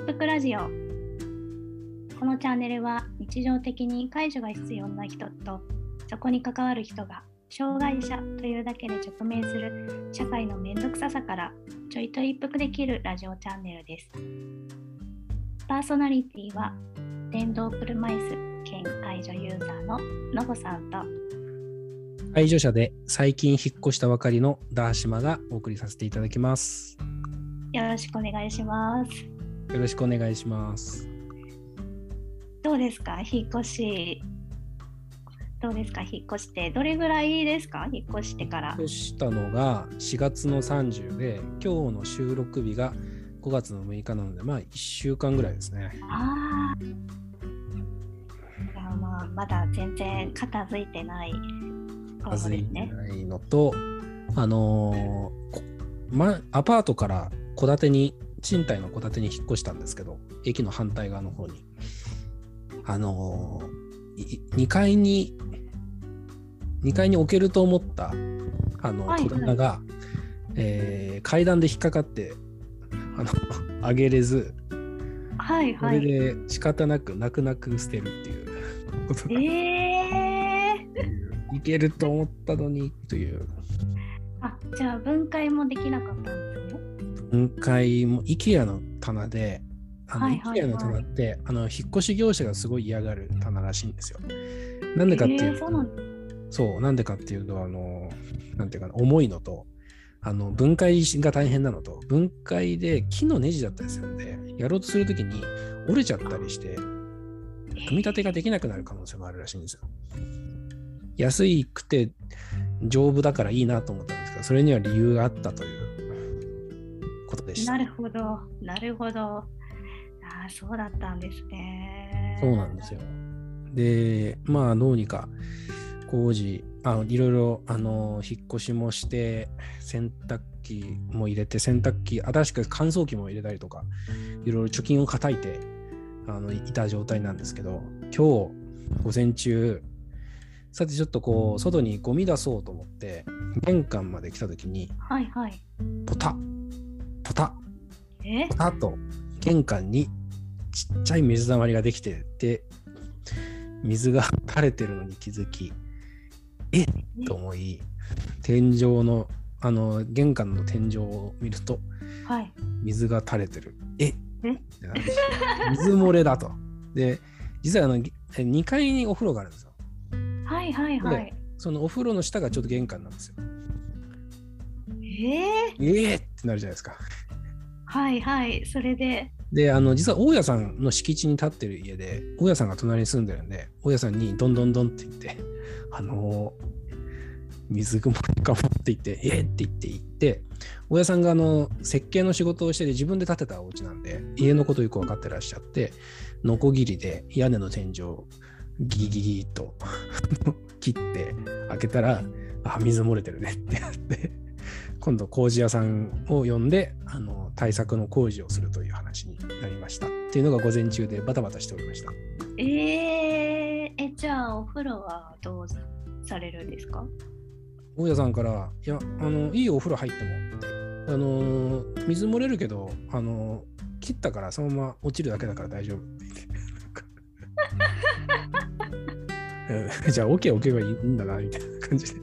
一服ラジオ。このチャンネルは日常的に介助が必要な人とそこに関わる人が障害者というだけで直面する社会の面倒くささからちょいと一服できるラジオチャンネルです。パーソナリティは電動車椅子兼介助ユーザーののぼさんと介助者で最近引っ越したばかりのダーシマがお送りさせていただきます。よろしくお願いしますよろしくお願いします。どうですか？引っ越しどうですか？引っ越してどれぐらいですか？引っ越してから引っ越したのが4月の30で、今日の収録日が5月の6日なので、まあ1週間ぐらいですね。ああ。いやまあまだ全然片付いてない頃数いて。ないのと、あのーこま、アパートから戸建てに、賃貸の戸建てに引っ越したんですけど、駅の反対側の方に。あのーい2階に、2階に置けると思った、あの、はいはい戸棚が、えー階段で引っかかって、あの、上げれず、それはいはい。で仕方なく泣く泣く捨てるっていうことが、ええいけると思ったのにという。あじゃあ分解もできなかったんですね。分解も IKEA の棚で、あのはいはいはい IKEA の棚ってあの引っ越し業者がすごい嫌がる棚らしいんですよ。なんでかっていうと、えーそうなんでかっていうと、あの、なんていうかな、重いのと、あの分解が大変なのと、分解で木のネジだったりするので、やろうとするときに折れちゃったりして、組み立てができなくなる可能性もあるらしいんですよ。安いくて丈夫だからいいなと思ったんですけど、それには理由があったというでした。なるほどなるほど。ああそうだったんですね。そうなんですよ。で、まあ、どうにか工事、あいろいろあの引っ越しもして、洗濯機も入れて、洗濯機、新しく乾燥機も入れたりとか、いろいろ貯金を叩いてあのいた状態なんですけど、今日午前中、さてちょっとこう、外にゴミ出そうと思って、玄関まで来たときに、はいはい。ポタッ、ポタタッと。玄関にちっちゃい水たまりができてて水が垂れてるのに気づきえ？っと思い天井のあの玄関の天井を見るとはい。水が垂れてる。え？え？っ水漏れだと。で実はあの2階にお風呂があるんですよ。はいはいはい。で。そのお風呂の下がちょっと玄関なんですよ。えー、え？え？ってなるじゃないですかはいはい。それで。で、あの、実は大家さんの敷地に建ってる家で、大家さんが隣に住んでるんで、大家さんにどんどんどんって言って、あの水雲かもって言って、えっって言って言って、大家さんがあの設計の仕事をしてて自分で建てたお家なんで、家のことよく分かってらっしゃって、ノコギリで屋根の天井をギギギギと 切って開けたら、あ、水漏れてるねってやって、今度工事屋さんを呼んであの対策の工事をするという話になりました。っていうのが午前中でバタバタしておりました。えー、え、じゃあお風呂はどうされるんですか？大家さんから「いやあのいいお風呂入っても」あの水漏れるけどあの切ったからそのまま落ちるだけだから大丈夫。って言ってうんじゃあ OK 置けばいいんだなみたいな感じで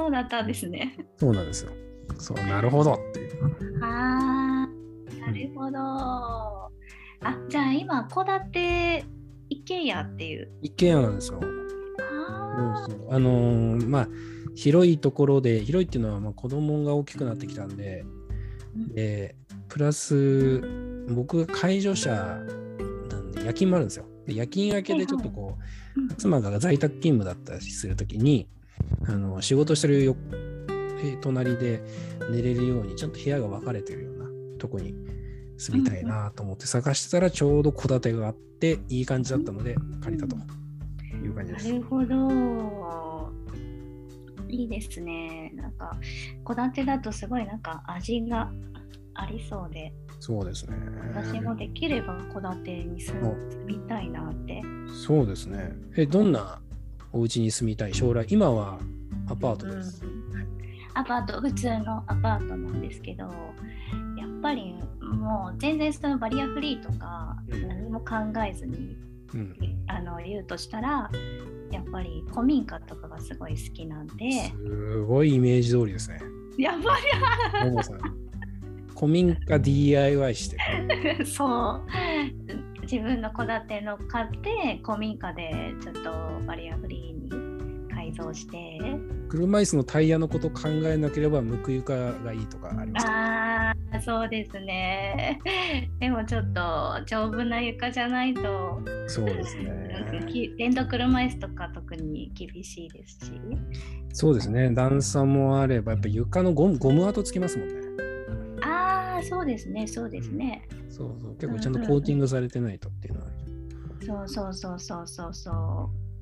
そうだったんですね。そうなんですよ。そうなるほどっていう。あー、なるほど。あ、じゃあ今、戸建て一軒家っていう。一軒家なんですよ。あそうそう。あのーまあ広いところで広いっていうのはまあ子供が大きくなってきたんでうん。でプラス僕が介助者なんで夜勤もあるんですよ。で夜勤明けでちょっとこう、ー妻が在宅勤務だったりするときにあの仕事してるよえ隣で寝れるようにちゃんと部屋が分かれてるようなとこに住みたいなと思って探してたらちょうど戸建てがあっていい感じだったので借りたという感じです。なるほど。いいですね。なんか、戸建てだとすごいなんか味がありそうで、そうですね。私もできれば戸建てに住みたいなって。そうですね。え、どんなお家に住みたい将来今はアパートです。アパート普通のアパートなんですけどやっぱりもう全然そのバリアフリーとかうん何も考えずに、うん。あの言うとしたらやっぱり古民家とかがすごい好きなんですごいイメージ通りですね。やばももさん。古民家 DIY して そう自分の戸建ての買って古民家でちょっとバリアフリーに改造して車椅子のタイヤのこと考えなければ、むく床がいいとかありますか？ああそうですね でもちょっと丈夫な床じゃないとそうですうんね。き電動車椅子とか特に厳しいですしそうですね。段差もあれば、やっぱ床のゴムゴム跡つきますもんね。そうですねそうですねそうそう。結構ちゃんとコーティングされてないとっていうのはある。そうそうそうそうそうそ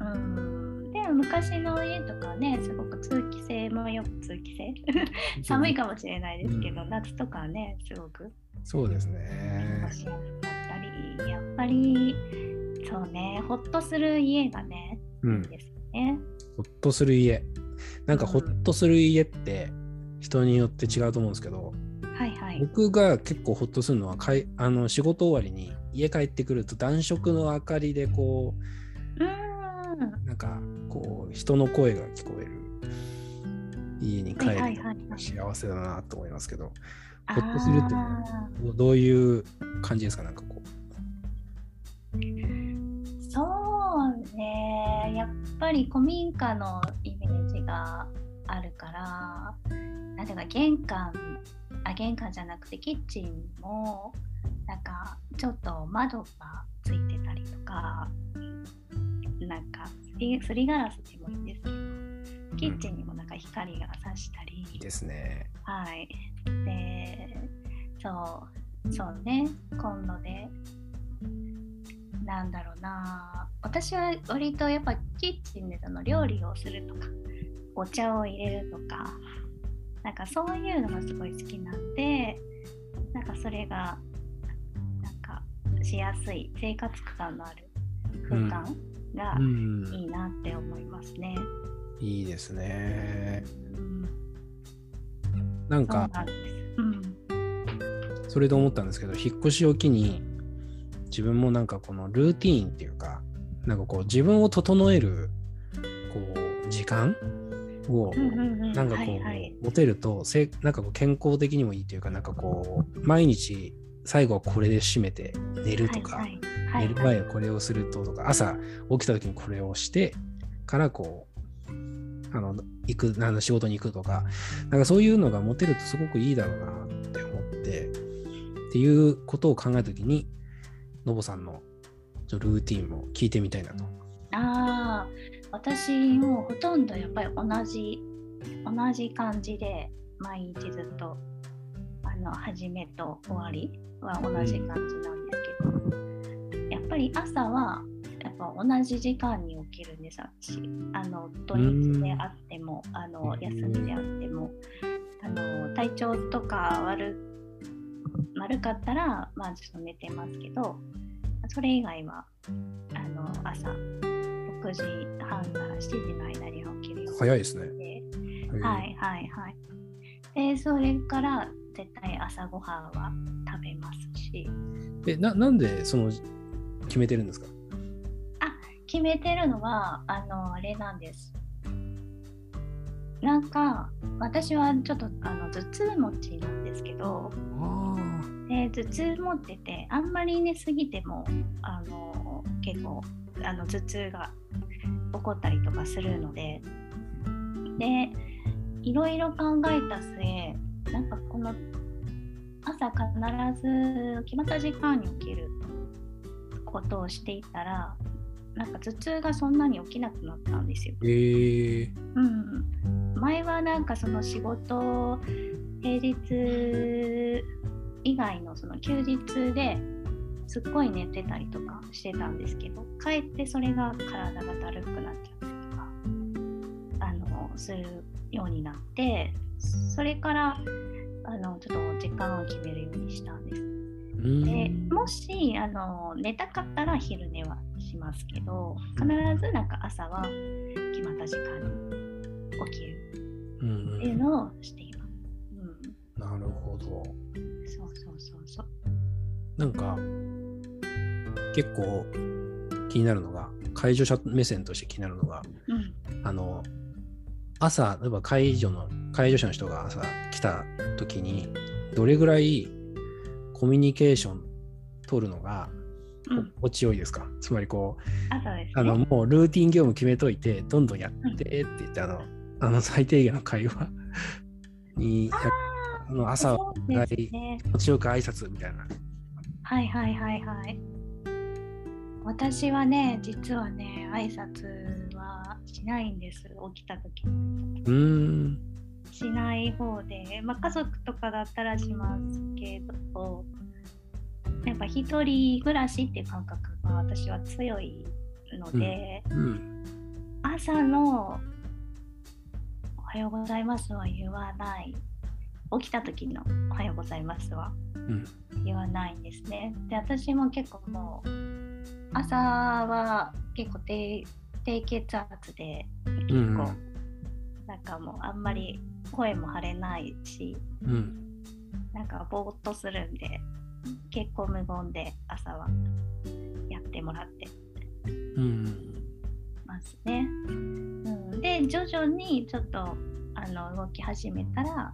ううんでも昔の家とかはねすごく通気性もよく通気性 寒いかもしれないですけど、うん夏とかはねすごくそうです過ねご。しやすかったりやっぱりそうねほっとする家がねうん。いいですね。ほっとする家。なんかほっとする家って人によって違うと思うんですけど、はいはい。僕が結構ほっとするのはかいあの仕事終わりに家帰ってくると暖色の明かりでこうーん。うなんかこう人の声が聞こえる家に帰る幸せだなと思いますけど、あほっとするってあどういう感じですか？なんかこーそうね。やっぱり古民家のイメージがあるから、なんていうか玄関、あ、玄関じゃなくてキッチンも、なんかちょっと窓がついてたりとか、なんかすりすりガラスでもいいんですけど、キッチンにもなんか光が差したり、ういいですね。はい。で、そう、そうね、コンロで、なんだろうな、私は割とやっぱキッチンでその料理をするとか、お茶を入れるとか、なんかそういうのがすごい好きなんで、なんかそれが、なんかしやすい、生活感のある空間がうん、いいなって思いますね。いいですね。うん、なんか。それで思ったんですけど引っ越しを機に自分もなんかこのルーティーンっていうかなんかこう自分を整えるこう時間をなんかこう、持てるとせなんかこう健康的にもいいというかなんかこう毎日最後はこれで締めて寝るとか、はいはい。寝る前はこれをするととか朝起きた時にこれをしてからこうあの行くあの仕事に行くとかなんかそういうのが持てるとすごくいいだろうなって思ってっていうことを考えた時にのぼさんのルーティンも聞いてみたいなと。ああ私もほとんどやっぱり同じ同じ感じで毎日ずっとあの始めと終わりは同じ感じなんですけど、やっぱり朝はやっぱ同じ時間に起きるんです私。あの土日であってもあの休みであってもあの体調とか悪悪かったらまあちょっと寝てますけどそれ以外はあの朝6時半から7時の間には起きるように早いですね。はいはいはい。で、それから絶対朝ごはんは食べますし、えななんでその決めてるんですか？決めてるのは、あの、あれなんです。なんか、私はちょっとあの頭痛持ちなんですけど、あで頭痛持ってて、あんまり寝すぎても、あの、結構、あの頭痛が起こったりとかするので、で、いろいろ考えた末、なんかこの朝必ず決まった時間に起きることをしていたら、なんか頭痛がそんなに起きなくなったんですよ。えー、うん、前はなんかその仕事平日以外のその休日ですっごい寝てたりとかしてたんですけどかえってそれが体がだるくなっちゃったりとかあのするようになってそれからあのちょっと時間を決めるようにしたんです。うんでもしあの寝たかったら昼寝はしますけど必ずなんか朝は決まった時間に起きるっていうのをしています。うん、なるほど。そうそうそうそう。なんか、結構気になるのが、介助者目線として気になるのが、うん、あの、朝、例えば介助の、介助者の人が朝来た時に、どれぐらいコミュニケーション取るのがうん、心地よいですか、つまりこう。あの、もうルーティン業務決めといて、どんどんやってって言って、あの、あの最低限の会話に、あの朝はね。気持ちよく挨拶みたいな。はいはいはいはい。私はね、実はね、挨拶はしないんです。起きた時に。う。しない方で、まあ、家族とかだったらしますけど、やっぱ一人暮らしっていう感覚が私は強いので、うん。朝のおはようございますは言わない。起きた時のおはようございますはうん。言わないんですね。で、私も結構もう、朝は結構低低血圧で、結構、うんなんかもうあんまり声も張れないし、うん。なんかぼーっとするんで、結構無言で朝はやってもらってうん。ますね。うん、で、徐々にちょっとあの動き始めたら、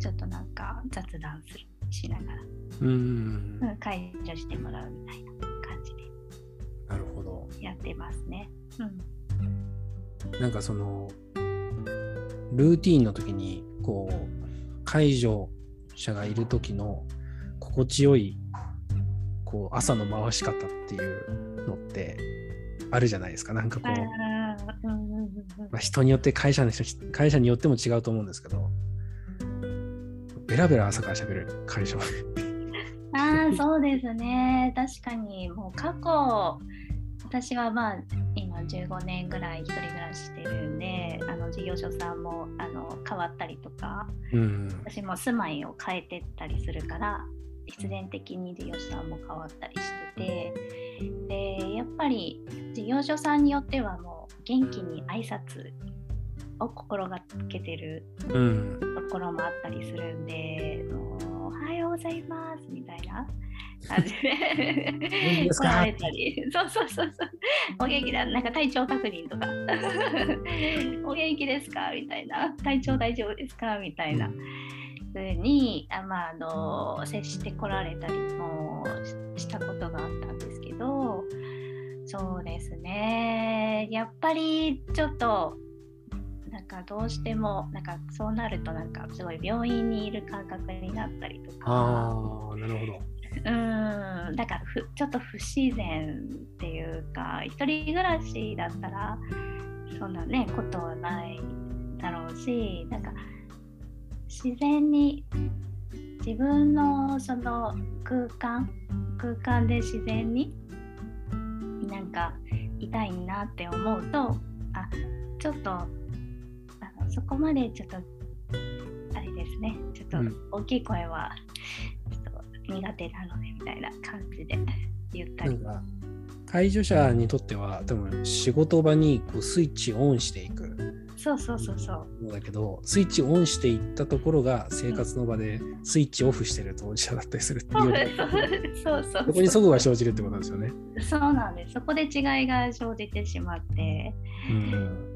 ちょっとなんか雑談するしながら、うん。うん、解除してもらうみたいな感じでなるほど。やってますね。うんなんかその、ルーティーンの時に、こう、介助者がいる時の心地よい、こう、朝の回し方っていうのってあるじゃないですか。なんかこう、あーうんうんうんうんまあ、人によって会社の人、会社によっても違うと思うんですけど、ベラベラ朝から喋る会社。ああ、そうですね。確かに、もう過去、私はまあ、今15年ぐらい一人暮らししてるんで、あの事業所さんもあの変わったりとか、うん。私も住まいを変えてったりするから、必然的に事業所さんも変わったりしてて、で、やっぱり事業所さんによってはもう元気に挨拶を心がけてるうん。ところもあったりするんで、もうおはようございますみたいな感じで来られたり、そうそうそうそう、お元気だ、なんか体調確認とか、お元気ですかみたいな、体調大丈夫ですかみたいな。ふうにあ、まあ、あの接してこられたりもししたことがあったんですけどそうですね。やっぱりちょっとなんかどうしてもなんかそうなるとなんかすごい病院にいる感覚になったりとかああ、なるほど。うんだからふちょっと不自然っていうか一人暮らしだったらそんなねことはないだろうしなんか自然に自分のその空間空間で自然になんかいたいなって思うとあちょっとそこまでちょっとあれですね。ちょっとうん。大きい声はちょっと苦手なのでみたいな感じで言ったり。介助者にとっては、多分仕事場にこうスイッチオンしていく。そうそうそうそう。のだけど、スイッチオンしていったところが生活の場でスイッチオフしてる当事者だったりするってそういう。そうそうそこに齟齬が生じるってことですよね。そうなんです。そこで違いが生じてしまって。うん。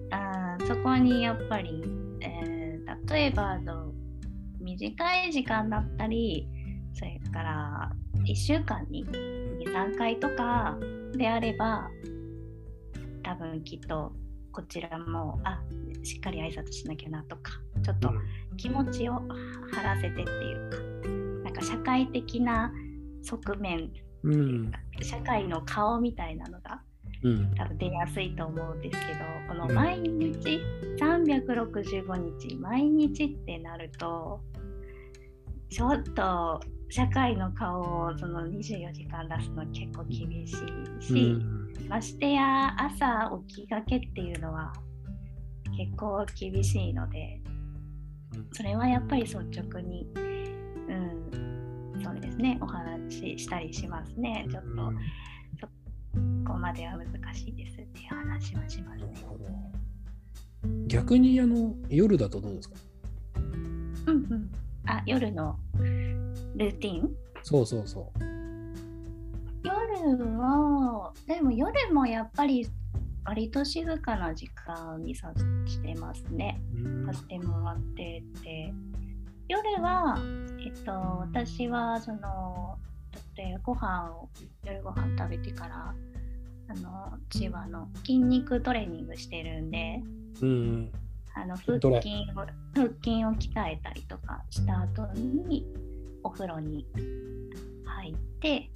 こにやっぱり、えー例えばあの短い時間だったりそれから1週間に23回とかであれば多分きっとこちらもあしっかり挨拶しなきゃなとかちょっと気持ちを張らせてっていうかなんか社会的な側面うん。社会の顔みたいなのがうん。多分出やすいと思うんですけどこのうん毎日365日毎日ってなるとちょっと社会の顔をその24時間出すの結構厳しいし、ましてや朝起きがけっていうのは結構厳しいのでそれはやっぱり率直に、うん、そうですねお話ししたりしますねちょっと。ここまでは難しいですっていう話はしますね。逆にあの夜だとどうですか？うんうん。あ、夜のルーティン？そうそうそ夜は、でも夜もやっぱり割と静かな時間にさしてますね。させてもらってて。夜は、えっと、私はその、だってご飯を、夜ご飯食べてから、あの、千葉の筋肉トレーニングしてるんで、うん。あの腹筋を腹筋を鍛えたりとかした後にお風呂に入って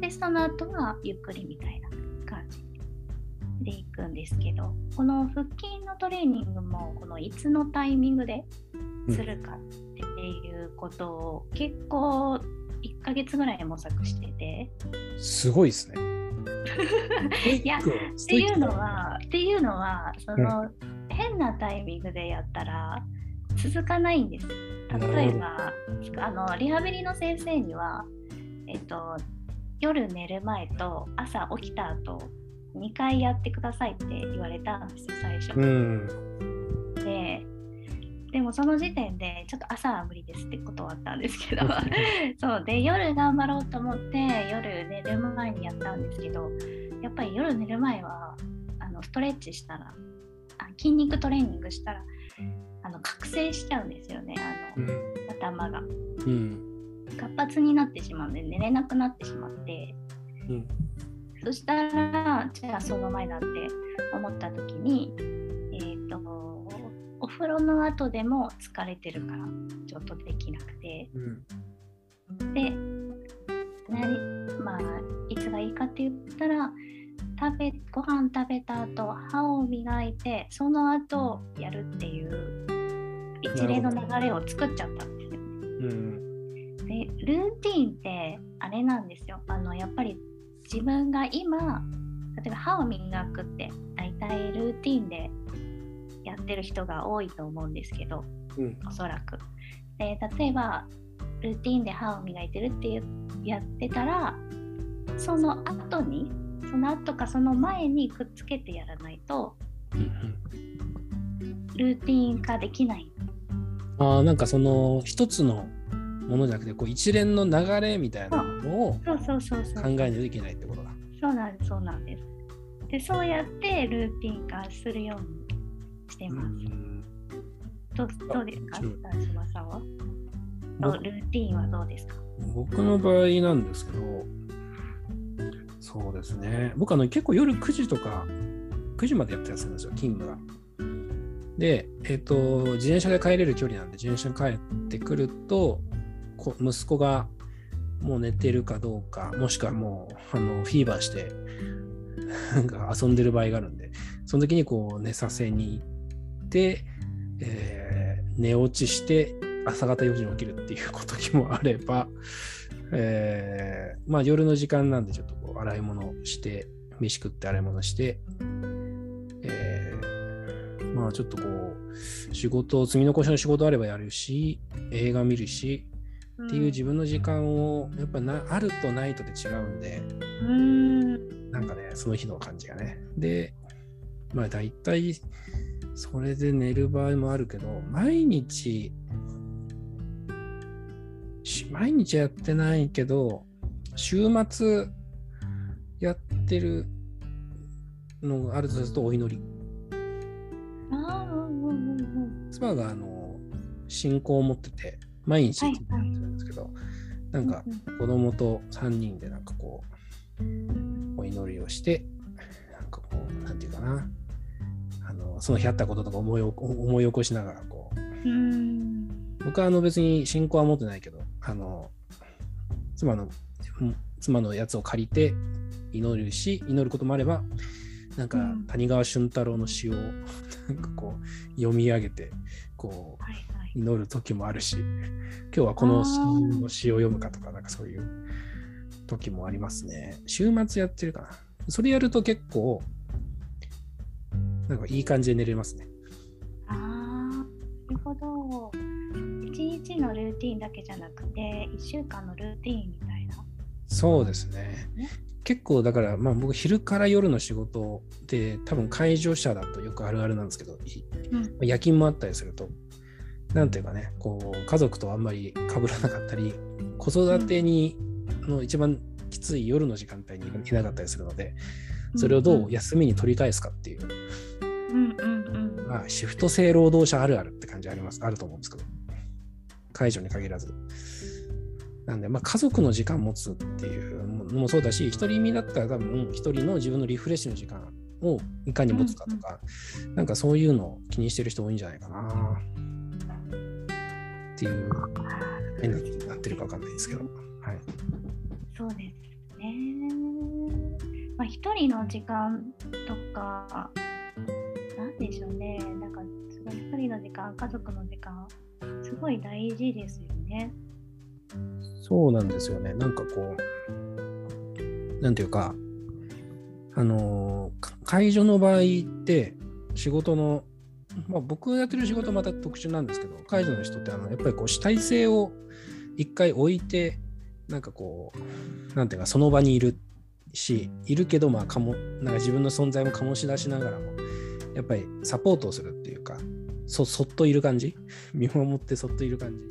でその後はゆっくりみたいな感じで行くんですけどこの腹筋のトレーニングもこのいつのタイミングでするかっていうことを結構1ヶ月ぐらい模索しててすごいですね。いやっっていうのはっていうのはその、変なタイミングでやったら続かないんです例えばあのリハビリの先生には、えっと、夜寝る前と朝起きた後2回やってくださいって言われたんですよ最初、うん。ででもその時点でちょっと朝は無理ですって断ったんですけどそうで 夜頑張ろうと思って夜寝る前にやったんですけどやっぱり夜寝る前はあのストレッチしたらあ筋肉トレーニングしたらあの覚醒しちゃうんですよねあの、うん。頭がうん。活発になってしまうんで寝れなくなってしまってうん。そしたらじゃあその前だって思った時に風呂の後でも疲れてるからちょっとできなくてうん。で何まあいつがいいかって言ったら食べご飯食べた後歯を磨いてその後やるっていう一連の流れを作っちゃったんですよね。うん。でルーティンってあれなんですよあのやっぱり自分が今例えば歯を磨くって大体ルーティンでやってる人が多いと思うんですけどうん。おそらく。で例えばルーティンで歯を磨いてるってやってたらその後にその後かその前にくっつけてやらないとルーティン化できない。ああ、なんかその一つのものじゃなくて、こう一連の流れみたいなのをそうそうそうそう。考えないといけないってことだ。そうなんです、そうなんです。で、そうやってルーティン化するようにしてうます。ん。どうどうですか、島さんは？僕ルーティンはどうですか？僕の場合なんですけど、そうですね。僕あの結構夜9時とか9時までやってたりするんですよ、勤務が。で、えっ、と、自転車で帰れる距離なんで、自転車で帰ってくると、こ息子がもう寝てるかどうか、もしくはもうあのフィーバーして、なんか遊んでる場合があるんで、その時にこう寝させに行って、えー寝落ちして朝方4時に起きるっていう時もあれば、えーまあ夜の時間なんでちょっとこう洗い物して、飯食って洗い物して、えーまあちょっとこう、仕事、積み残しの仕事あればやるし、映画見るし、っていう自分の時間をやっぱなあるとないとで違うんで、うーん。なんかね、その日の感じがね。で、まあ大体、それで寝る場合もあるけど、毎日、し毎日やってないけど、週末やってるのがあるとするとお祈り。妻があの信仰を持ってて、毎日やってるんですけど、なんかうん子供と3人でなんかこう、お祈りをして、なんかこう、なんていうかな、その日あったこととか思いお思い起こしながらこう、うん。うん僕はあの別に信仰は持ってないけど、あの妻の妻のやつを借りて祈るし、祈ることもあれば、なんかうん谷川俊太郎の詩をなんかこう読み上げて、こう。祈る時もあるし、今日はこの詩の詩を読むかとか、なんかそういう時もありますね。週末やってるかな。それやると結構、なんかいい感じで寝れますね。ああ、なるほど。一日のルーティンだけじゃなくて、一週間のルーティンみたいな。そうですねね。結構だから、まあ僕昼から夜の仕事で多分介助者だとよくあるあるなんですけど、いうん夜勤もあったりすると、なんていうかね、こう家族とあんまり被らなかったり、子育てにの一番きつい夜の時間帯にいなかったりするので、それをどう休みに取り返すかっていう、まあ、シフト制労働者あるあるって感じあります、あると思うんですけど、解除に限らず。なんで、まあ、家族の時間持つっていうのもそうだし、独り身だったら多分、一人の自分のリフレッシュの時間をいかに持つかとか、なんかそういうのを気にしてる人多いんじゃないかな。っていう変な気になってるかわかんないですけど。はい。そうですね。まあ、一人の時間とか、でしょうね。なんか、すごい一人の時間、家族の時間、すごい大事ですよね。そうなんですよね。なんかこう、なんていうか、あの、介助の場合って、仕事の、まあ、僕がやってる仕事また特殊なんですけど、介助の人ってあの、やっぱりこう主体性を一回置いて、なんかこう、なんていうか、その場にいるし、いるけど、まあ、かも、なんか自分の存在も醸し出しながらも、やっぱりサポートをするっていうか、そそっといる感じ？見守ってそっといる感じ。